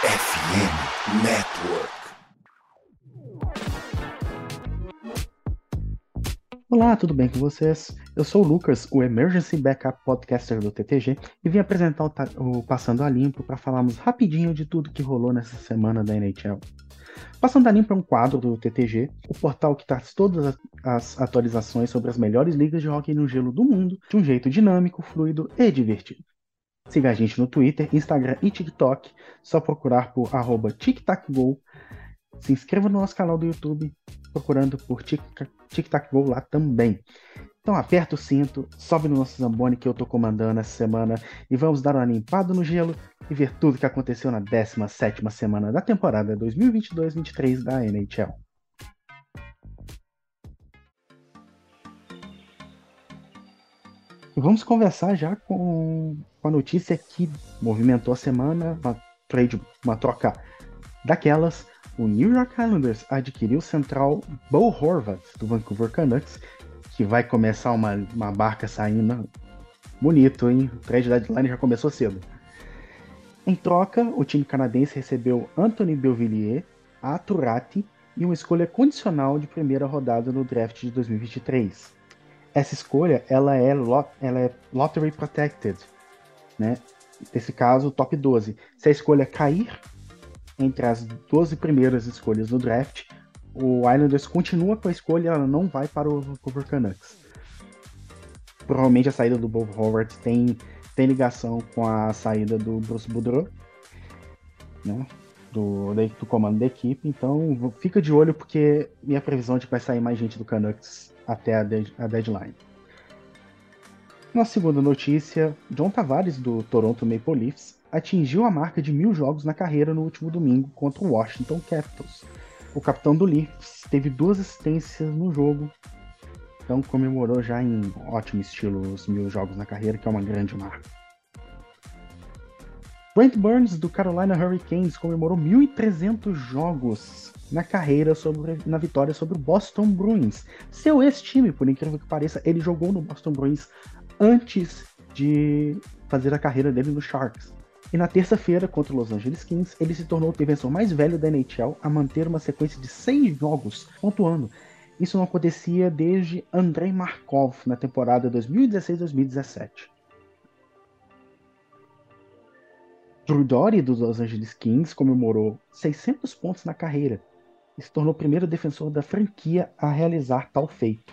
FM Network. Olá, tudo bem com vocês? Eu sou o Lucas, o Emergency Backup Podcaster do TTG, e vim apresentar o, o Passando a Limpo para falarmos rapidinho de tudo que rolou nessa semana da NHL. Passando a Limpo é um quadro do TTG, o portal que traz todas as atualizações sobre as melhores ligas de hockey no gelo do mundo de um jeito dinâmico, fluido e divertido. Siga a gente no Twitter, Instagram e TikTok, só procurar por arroba. Se inscreva no nosso canal do YouTube, procurando por TicTacGo lá também. Então aperta o cinto, sobe no nosso Zamboni que eu tô comandando essa semana e vamos dar uma limpada no gelo e ver tudo que aconteceu na 17ª semana da temporada 2022-23 da NHL. Vamos conversar já com, a notícia que movimentou a semana, uma trade, uma troca daquelas. O New York Islanders adquiriu o central Bo Horvat do Vancouver Canucks, que vai começar uma, uma barca saindo bonito, hein? O trade deadline já começou cedo. Em troca, o time canadense recebeu Anthony Belvillier, a Turati e uma escolha condicional de primeira rodada no draft de 2023 essa escolha ela é, lot, ela é lottery protected, né? Nesse caso, top 12. Se a escolha cair entre as 12 primeiras escolhas do draft, o Islanders continua com a escolha, ela não vai para o Vancouver Canucks. Provavelmente a saída do Bob Howard tem, tem ligação com a saída do Bruce Boudreau, né? Do, do comando da equipe, então fica de olho porque minha previsão é de que vai sair mais gente do Canucks até a, de a deadline. Na segunda notícia, John Tavares, do Toronto Maple Leafs, atingiu a marca de mil jogos na carreira no último domingo contra o Washington Capitals. O capitão do Leafs teve duas assistências no jogo, então comemorou já em ótimo estilo os mil jogos na carreira, que é uma grande marca. Brent Burns, do Carolina Hurricanes, comemorou 1.300 jogos na carreira sobre, na vitória sobre o Boston Bruins. Seu ex-time, por incrível que pareça, ele jogou no Boston Bruins antes de fazer a carreira dele no Sharks. E na terça-feira, contra o Los Angeles Kings, ele se tornou o defensor mais velho da NHL a manter uma sequência de seis jogos pontuando. Isso não acontecia desde Andrei Markov na temporada 2016-2017. Drew dos Los Angeles Kings, comemorou 600 pontos na carreira e se tornou o primeiro defensor da franquia a realizar tal feito.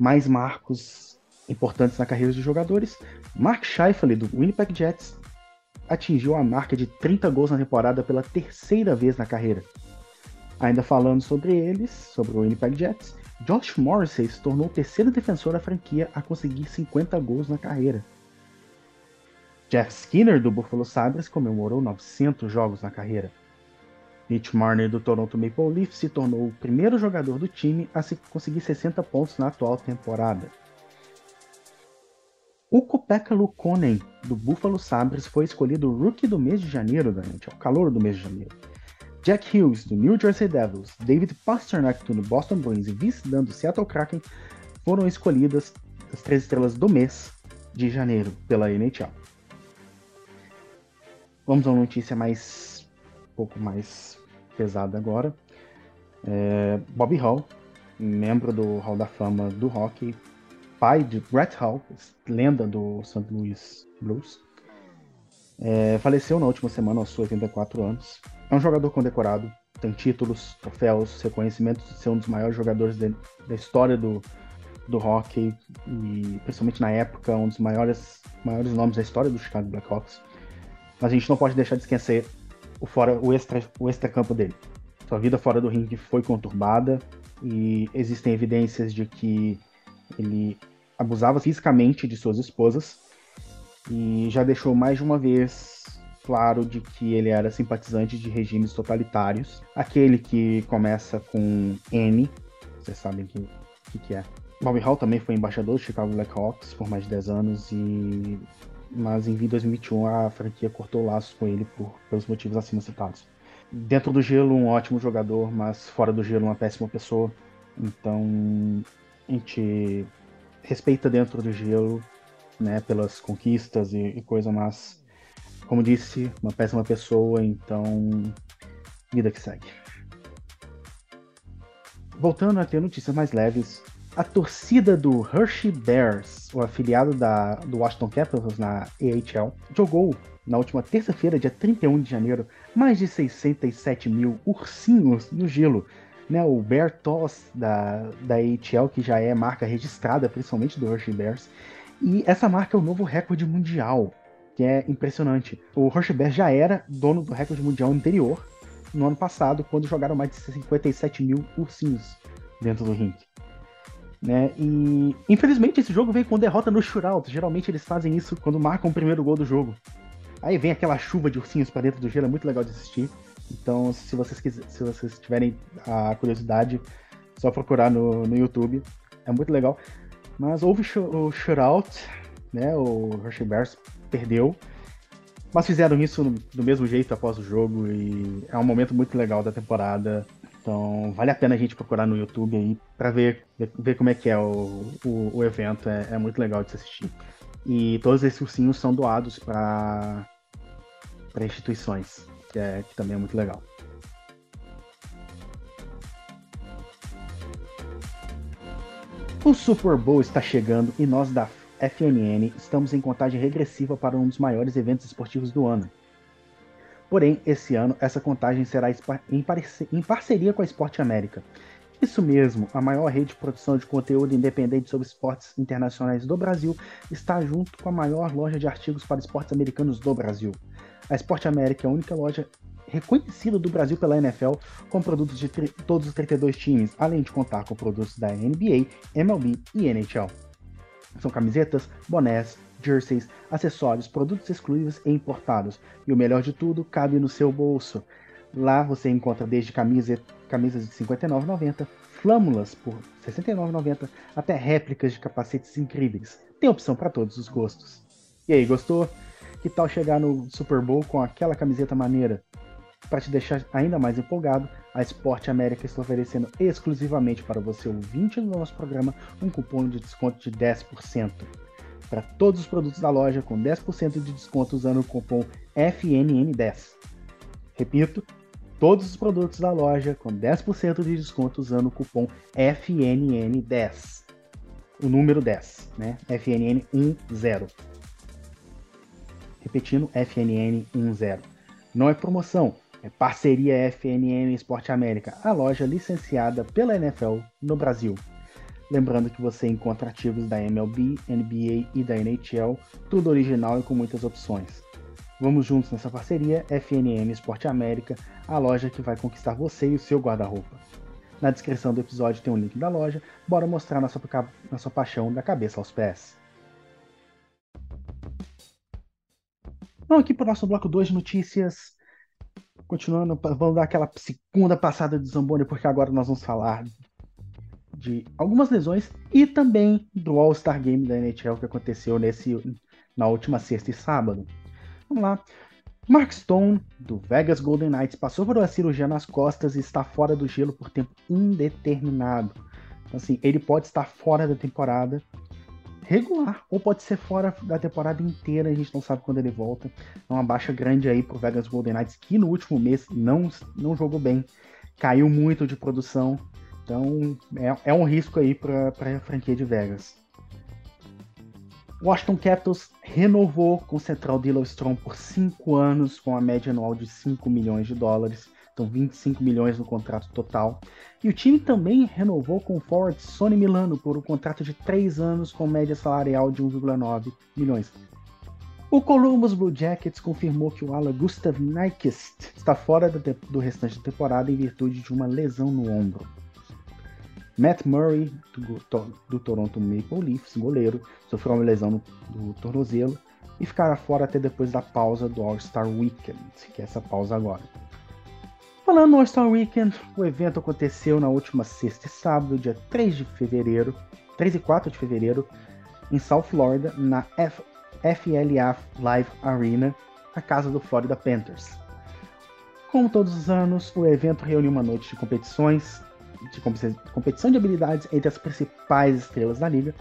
Mais marcos importantes na carreira dos jogadores. Mark Scheifele, do Winnipeg Jets, atingiu a marca de 30 gols na temporada pela terceira vez na carreira. Ainda falando sobre eles, sobre o Winnipeg Jets, Josh Morrissey se tornou o terceiro defensor da franquia a conseguir 50 gols na carreira. Jeff Skinner, do Buffalo Sabres, comemorou 900 jogos na carreira. Mitch Marner, do Toronto Maple Leafs, se tornou o primeiro jogador do time a conseguir 60 pontos na atual temporada. O Kopeka Lukonen, do Buffalo Sabres, foi escolhido Rookie do mês de janeiro da o calor do mês de janeiro. Jack Hughes, do New Jersey Devils, David Pasternak, do Boston Bruins e Vince Dunn, do Seattle Kraken, foram escolhidas as três estrelas do mês de janeiro pela NHL. Vamos a uma notícia mais um pouco mais pesada agora. É, Bobby Hall, membro do Hall da Fama do hockey, pai de Brett Hall, lenda do St. Louis Blues, é, faleceu na última semana aos 84 anos. É um jogador condecorado, tem títulos, troféus, reconhecimentos de ser um dos maiores jogadores de, da história do, do hockey e principalmente na época um dos maiores, maiores nomes da história do Chicago Blackhawks. Mas a gente não pode deixar de esquecer o, fora, o, extra, o extra-campo dele. Sua vida fora do ringue foi conturbada e existem evidências de que ele abusava fisicamente de suas esposas e já deixou mais de uma vez claro de que ele era simpatizante de regimes totalitários. Aquele que começa com N, vocês sabem que, que, que é. Bobby Hall também foi embaixador do Chicago Blackhawks por mais de 10 anos e mas em 2021 a franquia cortou laços com ele por, pelos motivos acima citados. Dentro do gelo, um ótimo jogador, mas fora do gelo, uma péssima pessoa. Então, a gente respeita dentro do gelo, né, pelas conquistas e, e coisa, mas como disse, uma péssima pessoa, então vida que segue. Voltando a ter notícias mais leves, a torcida do Hershey Bears, o afiliado da, do Washington Capitals na AHL, jogou na última terça-feira, dia 31 de janeiro, mais de 67 mil ursinhos no gelo. Né, o Bear Toss da, da AHL, que já é marca registrada, principalmente do Hershey Bears. E essa marca é o novo recorde mundial, que é impressionante. O Hershey Bears já era dono do recorde mundial anterior, no ano passado, quando jogaram mais de 57 mil ursinhos dentro do ringue. Né? E infelizmente esse jogo veio com derrota no shootout. Geralmente eles fazem isso quando marcam o primeiro gol do jogo. Aí vem aquela chuva de ursinhos para dentro do gelo, é muito legal de assistir. Então, se vocês quiser, se vocês tiverem a curiosidade, só procurar no, no YouTube. É muito legal. Mas houve o shootout, né? O Hershey Bears perdeu. Mas fizeram isso do mesmo jeito após o jogo e é um momento muito legal da temporada. Então vale a pena a gente procurar no YouTube aí para ver, ver como é que é o, o, o evento. É, é, muito legal de se assistir. E todos esses ursinhos são doados para instituições, que, é, que também é muito legal. O Super Bowl está chegando e nós da FNN estamos em contagem regressiva para um dos maiores eventos esportivos do ano. Porém, esse ano essa contagem será em parceria com a Esporte América. Isso mesmo, a maior rede de produção de conteúdo independente sobre esportes internacionais do Brasil está junto com a maior loja de artigos para esportes americanos do Brasil. A Esporte América é a única loja reconhecida do Brasil pela NFL com produtos de todos os 32 times, além de contar com produtos da NBA, MLB e NHL. São camisetas, bonés, jerseys, acessórios, produtos exclusivos e importados. E o melhor de tudo, cabe no seu bolso. Lá você encontra desde camisa, camisas de R$ 59,90, flâmulas por R$ 69,90, até réplicas de capacetes incríveis. Tem opção para todos os gostos. E aí, gostou? Que tal chegar no Super Bowl com aquela camiseta maneira? Para te deixar ainda mais empolgado, a Sport América está oferecendo exclusivamente para você ouvinte do nosso programa um cupom de desconto de 10% para todos os produtos da loja com 10% de desconto usando o cupom FNN10. Repito, todos os produtos da loja com 10% de desconto usando o cupom FNN10. O número 10, né? FNN10. Repetindo, FNN10. Não é promoção, é parceria FNN Esporte América, a loja licenciada pela NFL no Brasil. Lembrando que você encontra artigos da MLB, NBA e da NHL, tudo original e com muitas opções. Vamos juntos nessa parceria FNM Esporte América, a loja que vai conquistar você e o seu guarda-roupa. Na descrição do episódio tem um link da loja, bora mostrar nossa, nossa paixão da cabeça aos pés. Vamos aqui para o nosso bloco 2 de notícias. Continuando, vamos dar aquela segunda passada de Zamboni, porque agora nós vamos falar de algumas lesões e também do All-Star Game da NHL que aconteceu nesse, na última sexta e sábado. Vamos lá. Mark Stone, do Vegas Golden Knights, passou por uma cirurgia nas costas e está fora do gelo por tempo indeterminado. Então, assim, ele pode estar fora da temporada regular, ou pode ser fora da temporada inteira, a gente não sabe quando ele volta. É uma baixa grande aí pro Vegas Golden Knights, que no último mês não, não jogou bem, caiu muito de produção, então é, é um risco aí para a franquia de Vegas. Washington Capitals renovou com o Central Dylan Strong por 5 anos, com a média anual de 5 milhões de dólares. Então 25 milhões no contrato total. E o time também renovou com o forward Sony Milano por um contrato de 3 anos com média salarial de 1,9 milhões. O Columbus Blue Jackets confirmou que o ala Gustav Nyquist está fora do restante da temporada em virtude de uma lesão no ombro. Matt Murray, do, do, Toronto Maple Leafs, goleiro, sofreu uma lesão no, tornozelo e ficará fora até depois da pausa do All-Star Weekend, que é essa pausa agora. Falando no All-Star Weekend, o evento aconteceu na última sexta e sábado, dia 3 de fevereiro, 3 e 4 de fevereiro, em South Florida, na F FLA Live Arena, a casa do Florida Panthers. Como todos os anos, o evento reuniu uma noite de competições, de competição de habilidades entre as principais estrelas da liga,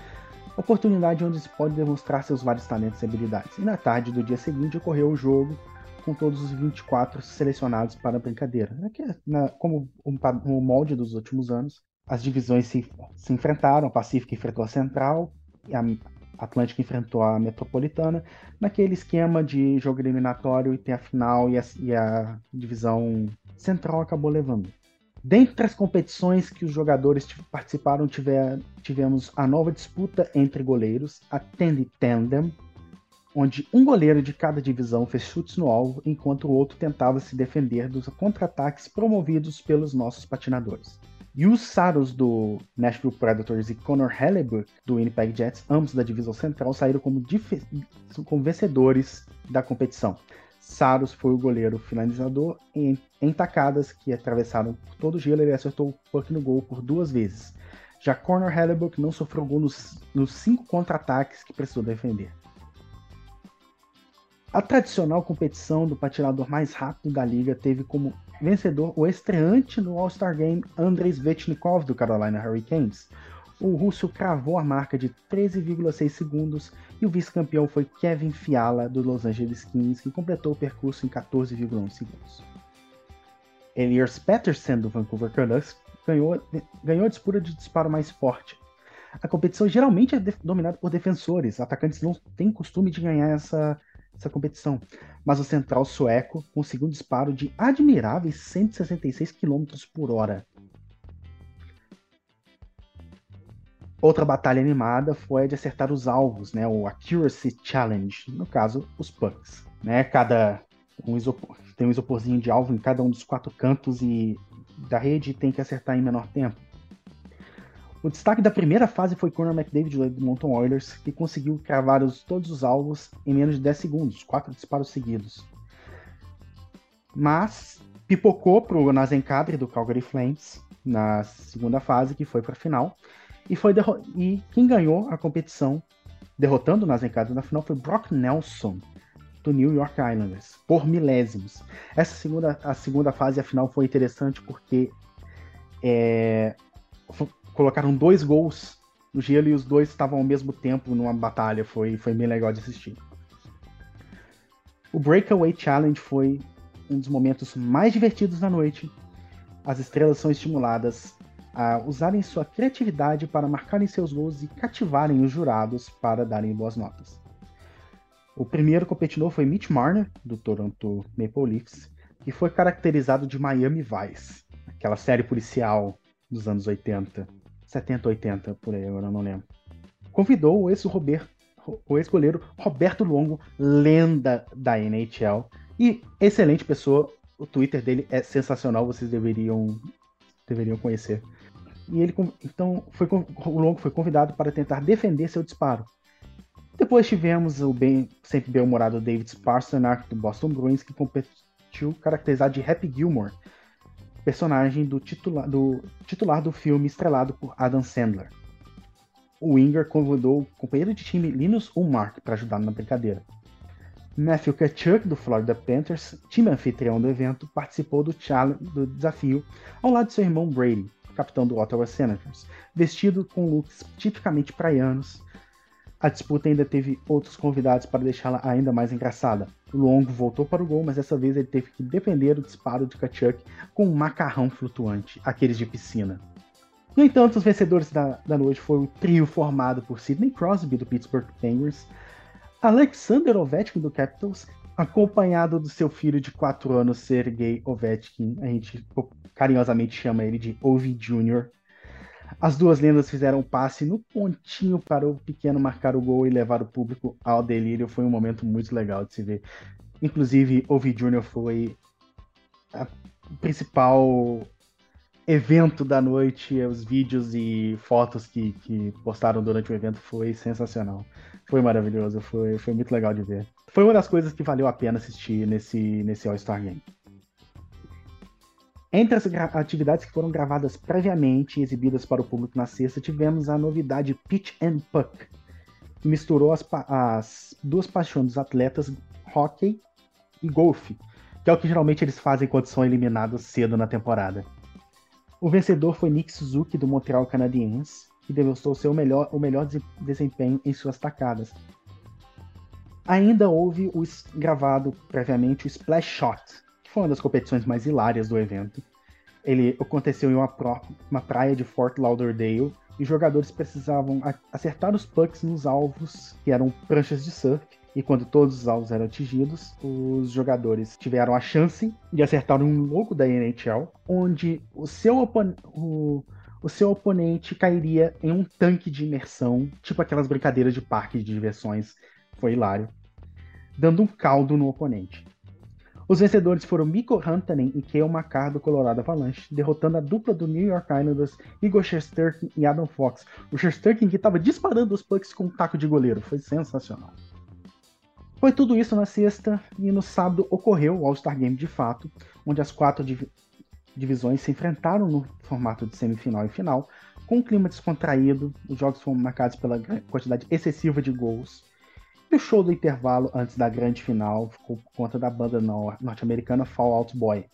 oportunidade onde se pode demonstrar seus vários talentos e habilidades. E na tarde do dia seguinte ocorreu o jogo com todos os 24 selecionados para a brincadeira. Aqui, na, como o molde dos últimos anos, as divisões se, se enfrentaram, a Pacífica enfrentou a Central, a Atlântica enfrentou a Metropolitana, naquele esquema de jogo eliminatório e tem a final e a, e a divisão Central acabou levando. Dentre as competições que os jogadores participaram, tiver, tivemos a nova disputa entre goleiros, a Tandy Tandem, onde um goleiro de cada divisão fez chutes no alvo, enquanto o outro tentava se defender dos contra-ataques promovidos pelos nossos patinadores. E os Saros do Nashville Predators e Connor Hellebuck do Winnipeg Jets, ambos da divisão central, saíram como, como vencedores da competição. Saros foi o goleiro finalizador em, em tacadas que atravessaram todo o gelo. Ele acertou o puck no gol por duas vezes. Já Connor Hellebuck não sofreu gol nos, nos cinco contra-ataques que precisou defender. A tradicional competição do patinador mais rápido da liga teve como vencedor o estreante no All-Star Game Andrei Svechnikov do Carolina Hurricanes. O russo cravou a marca de 13,6 segundos e o vice-campeão foi Kevin Fiala do Los Angeles Kings, que completou o percurso em 14,1 segundos. Elias Pettersson do Vancouver Canucks ganhou, ganhou a disputa de disparo mais forte. A competição geralmente é dominada por defensores, atacantes não têm costume de ganhar essa essa competição. Mas o central sueco conseguiu um disparo de admiráveis 166 km por hora. Outra batalha animada foi a de acertar os alvos, né, o Accuracy Challenge, no caso, os pucks. Né, cada um isopor, tem um isoporzinho de alvo em cada um dos quatro cantos e da rede tem que acertar em menor tempo. O destaque da primeira fase foi Conor McDavid do Edmonton Oilers, que conseguiu cravar os, todos os alvos em menos de 10 segundos, quatro disparos seguidos. Mas pipocou para o Nazenkadri do Calgary Flames na segunda fase, que foi para a final, e foi e quem ganhou a competição, derrotando o Nazenkadri na final, foi Brock Nelson do New York Islanders, por milésimos. Essa segunda, a segunda fase, a final, foi interessante porque é, colocaram dois gols no gelo e os dois estavam ao mesmo tempo numa batalha. Foi, foi bem legal de assistir. O Breakaway Challenge foi um dos momentos mais divertidos da noite. As estrelas são estimuladas a usarem sua criatividade para marcarem seus gols e cativarem os jurados para darem boas notas. O primeiro competidor foi Mitch Marner, do Toronto Maple Leafs, que foi caracterizado de Miami Vice, aquela série policial dos anos 80. 70, 80, por aí, agora não lembro. Convidou o ex-goleiro Roberto Longo, lenda da NHL, e excelente pessoa. O Twitter dele é sensacional, vocês deveriam, deveriam conhecer. E ele então foi, o Longo foi convidado para tentar defender seu disparo. Depois tivemos o bem, sempre bem-humorado David Pastrnak do Boston Bruins, que competiu caracterizado de Happy Gilmore, personagem do titular do, titular do filme estrelado por Adam Sandler. O Winger convidou o companheiro de time Linus Ulmark para ajudar na brincadeira. Matthew Kachuk, do Florida Panthers, time anfitrião do evento, participou do, do desafio ao lado de seu irmão Brady, capitão do Ottawa Senators, vestido com looks tipicamente praianos, a disputa ainda teve outros convidados para deixá-la ainda mais engraçada. Longo voltou para o gol, mas dessa vez ele teve que defender o disparo de Kachuk com um macarrão flutuante, aqueles de piscina. No entanto, os vencedores da, da noite foram o trio formado por Sidney Crosby, do Pittsburgh Penguins, Alexander Ovechkin, do Capitals, acompanhado do seu filho de 4 anos, Sergei Ovechkin, a gente carinhosamente chama ele de Ovi Jr., as duas lendas fizeram um passe no pontinho para o pequeno marcar o gol e levar o público ao delírio. Foi um momento muito legal de se ver. Inclusive, Ovi Jr. foi o principal evento da noite. Os vídeos e fotos que, que postaram durante o evento foi sensacional. Foi maravilhoso, foi, foi muito legal de ver. Foi uma das coisas que valeu a pena assistir nesse, nesse All-Star Game. Entre as atividades que foram gravadas previamente e exibidas para o público na sexta, tivemos a novidade Pitch and Puck, que misturou as, as duas paixões dos atletas, hockey e golfe, que é o que geralmente eles fazem quando são eliminados cedo na temporada. O vencedor foi Nick Suzuki, do Montreal Canadiens, que demonstrou seu melhor, o melhor desempenho em suas tacadas. Ainda houve o gravado previamente o Splash Shot, foi uma das competições mais hilárias do evento. Ele aconteceu em uma, uma praia de Fort Lauderdale e jogadores precisavam acertar os pucks nos alvos, que eram pranchas de surf, e quando todos os alvos eram atingidos, os jogadores tiveram a chance de acertar um logo da NHL, onde o seu, o, o seu oponente cairia em um tanque de imersão, tipo aquelas brincadeiras de parque de diversões. Foi hilário. Dando um caldo no oponente. Os vencedores foram Mikko Rantanen e Kale McCarr do Colorado Avalanche, derrotando a dupla do New York Islanders, Igor Shesterkin e Adam Fox. O Shesterkin que estava disparando os pucks com um taco de goleiro. Foi sensacional. Foi tudo isso na sexta e no sábado ocorreu o All-Star Game de fato, onde as quatro div divisões se enfrentaram no formato de semifinal e final, com um clima descontraído, os jogos foram marcados pela quantidade excessiva de gols. O show do intervalo antes da grande final ficou por conta da banda norte-americana Fall Out Boy.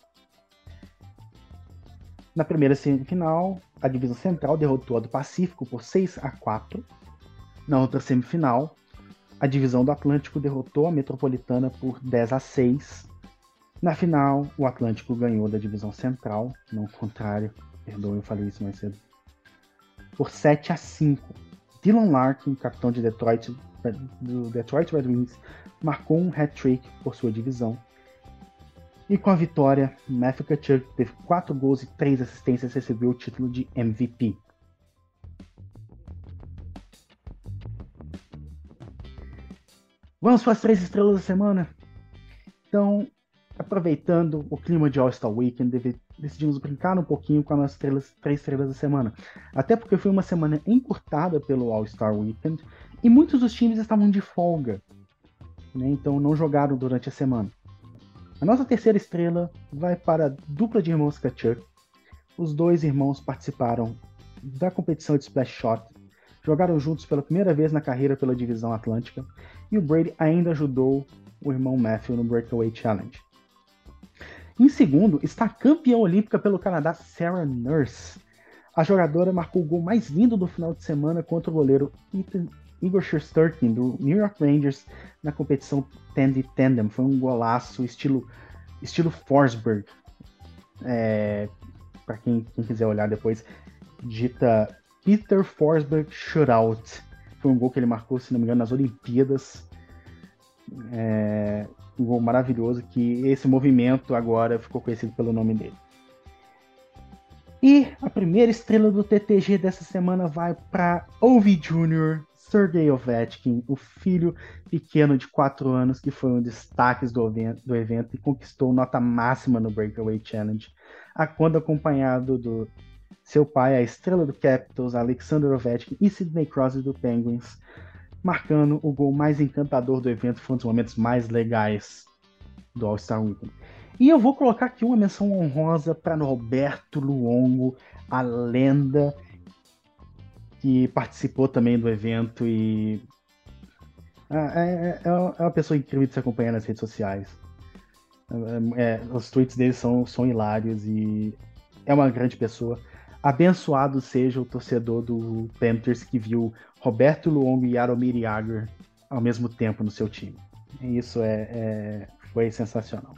Na primeira semifinal, a divisão central derrotou a do Pacífico por 6 a 4. Na outra semifinal, a divisão do Atlântico derrotou a Metropolitana por 10 a 6. Na final, o Atlântico ganhou da divisão central, não o contrário, perdoe, eu falei isso mais cedo, por 7 a 5. Dylan Larkin, capitão de Detroit, do Detroit Red Wings, marcou um hat-trick por sua divisão. E com a vitória, Matthew Tkachuk teve 4 gols e 3 assistências e recebeu o título de MVP. Vamos para as três estrelas da semana? Então, aproveitando o clima de All-Star Weekend, decidimos brincar um pouquinho com as três estrelas da semana. Até porque foi uma semana encurtada pelo All-Star Weekend e muitos dos times estavam de folga, né? então não jogaram durante a semana. A nossa terceira estrela vai para a dupla de irmãos Kachuk. Os dois irmãos participaram da competição de Splash Shot jogaram juntos pela primeira vez na carreira pela divisão Atlântica, e o Brady ainda ajudou o irmão Matthew no Breakaway Challenge. Em segundo, está a campeã olímpica pelo Canadá, Sarah Nurse. A jogadora marcou o gol mais lindo do final de semana contra o goleiro Ethan, Igor Shesterkin, do New York Rangers, na competição Tandy Tandem. Foi um golaço, estilo, estilo Forsberg. É, Para quem, quem quiser olhar depois, digita Peter Forsberg Shootout. Foi um gol que ele marcou, se não me engano, nas Olimpíadas. É, um maravilhoso que esse movimento agora ficou conhecido pelo nome dele. E a primeira estrela do TTG dessa semana vai para Ovi Jr., Sergei Ovechkin, o filho pequeno de 4 anos que foi um destaque do evento, do evento e conquistou nota máxima no Breakaway Challenge, a quando acompanhado do seu pai, a estrela do Capitals, Alexander Ovechkin e Sidney Crosby do Penguins, marcando o gol mais encantador do evento, foi um dos momentos mais legais do All-Star Weekend. E eu vou colocar aqui uma menção honrosa para Roberto Luongo, a lenda que participou também do evento e ah, é, é, é, é uma pessoa incrível de se acompanhar nas redes sociais. É, os tweets dele são, são hilários e é uma grande pessoa. Abençoado seja o torcedor do Panthers que viu Roberto Luongo e Yaromir Jagr ao mesmo tempo no seu time. Isso é, é foi sensacional.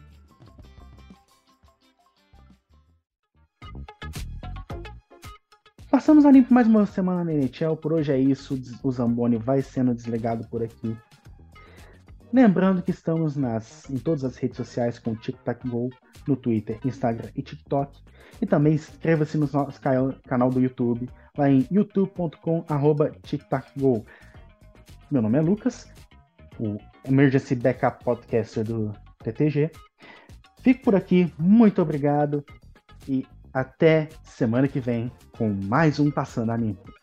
Passamos a limpo mais uma semana na NHL. Por hoje é isso. O Zamboni vai sendo desligado por aqui. Lembrando que estamos nas, em todas as redes sociais com o TikTok Go, no Twitter, Instagram e TikTok. E também inscreva-se no nosso canal do YouTube, lá em youtube.com TikTokGo. Meu nome é Lucas, o Emergency Backup Podcaster do TTG. Fico por aqui, muito obrigado e até semana que vem com mais um Passando a Limpo.